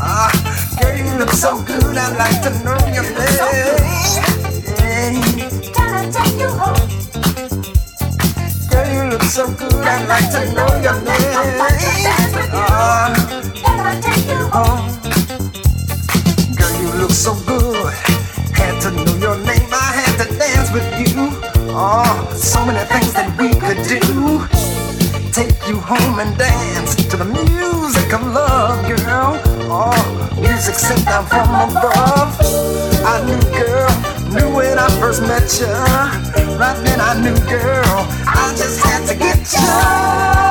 Ah, girl, you look so good. I'd like to know your name. Can I take you home? Girl, you look so good. I'd like to know your name. Ah, uh, can I take you home? Girl, you look so good. Had to know your name. I had to dance with you. Oh, so many things that we could do take you home and dance to the music of love, girl. Oh, music sent down from above. I knew, girl, knew when I first met you. Right then I knew, girl, I just had to get you.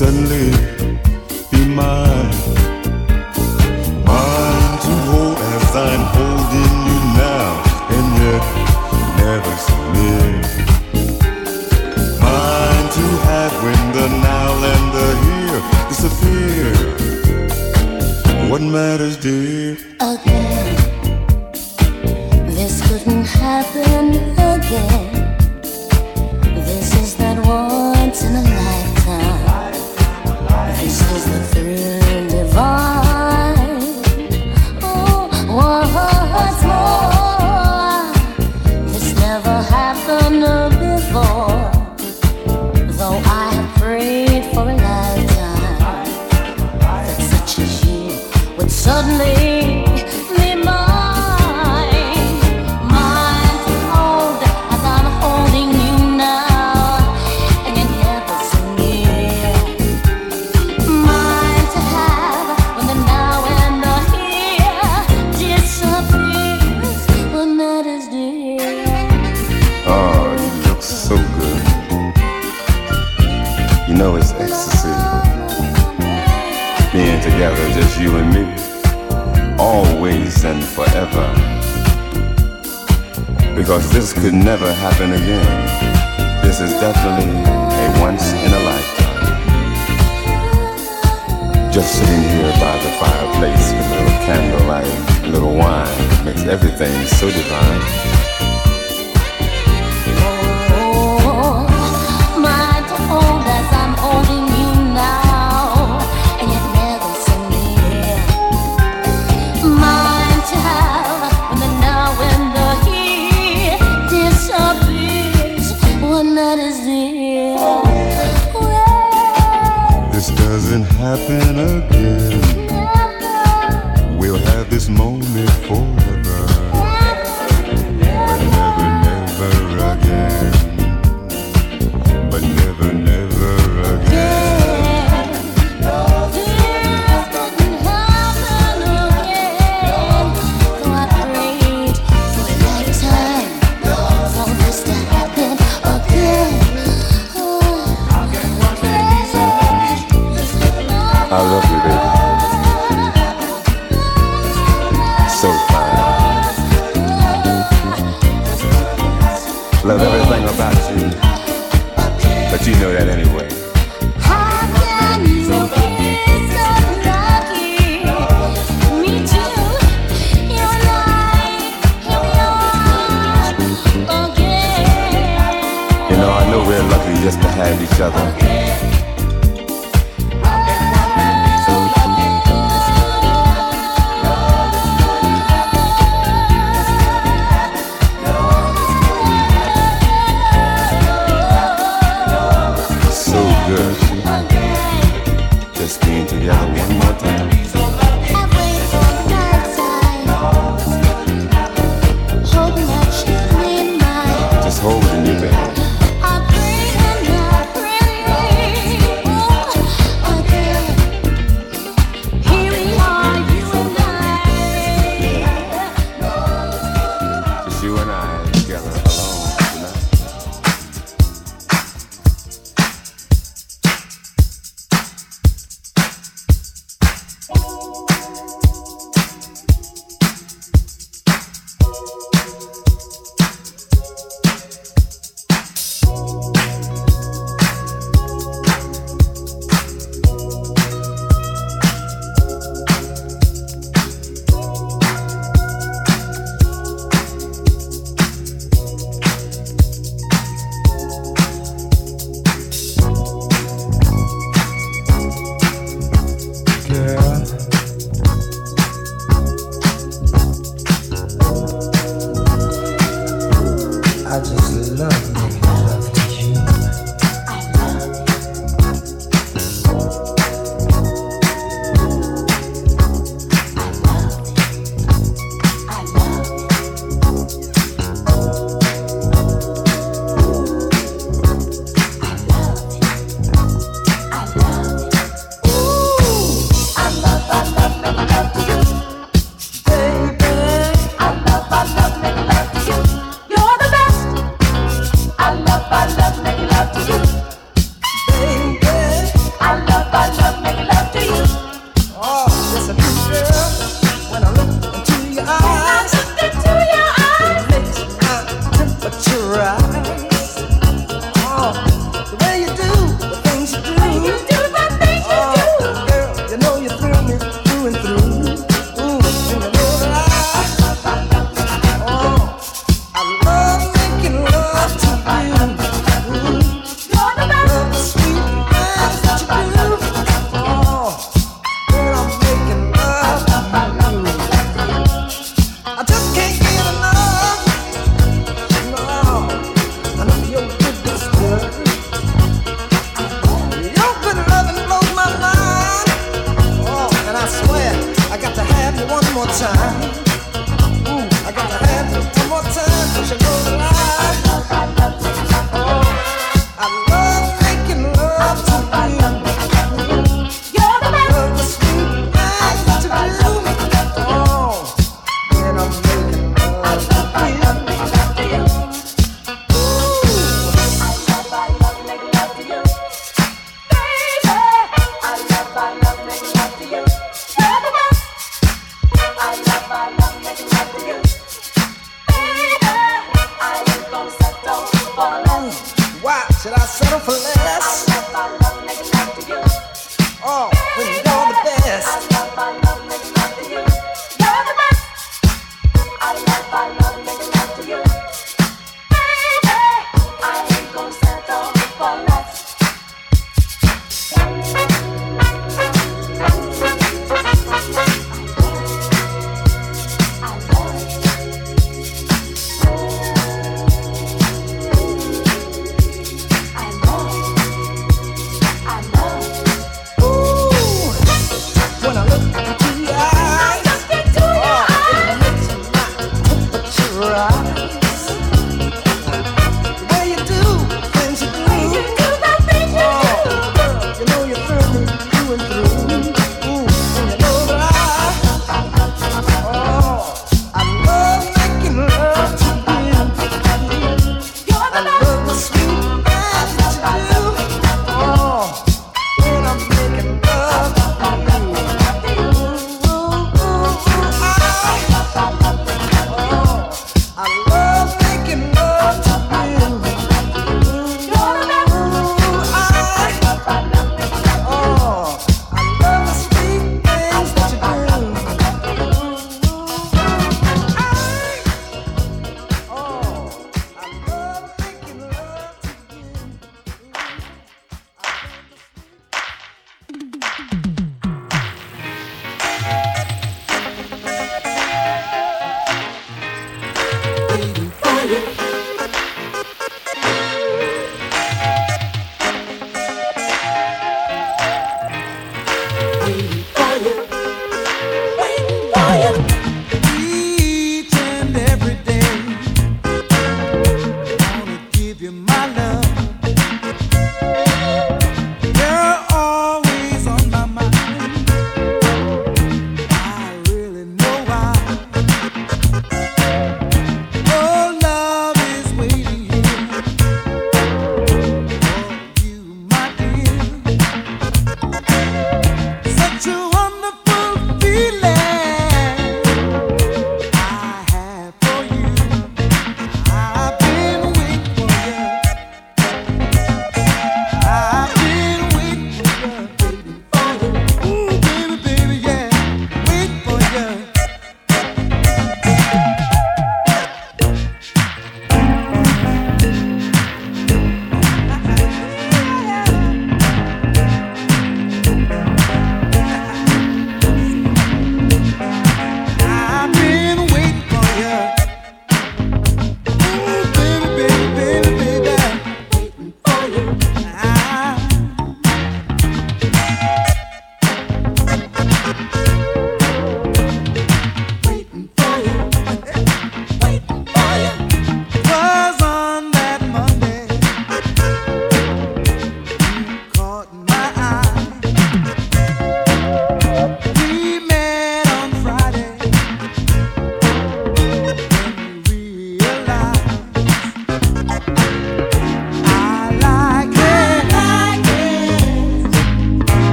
Just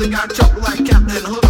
brother got choked like Captain Hook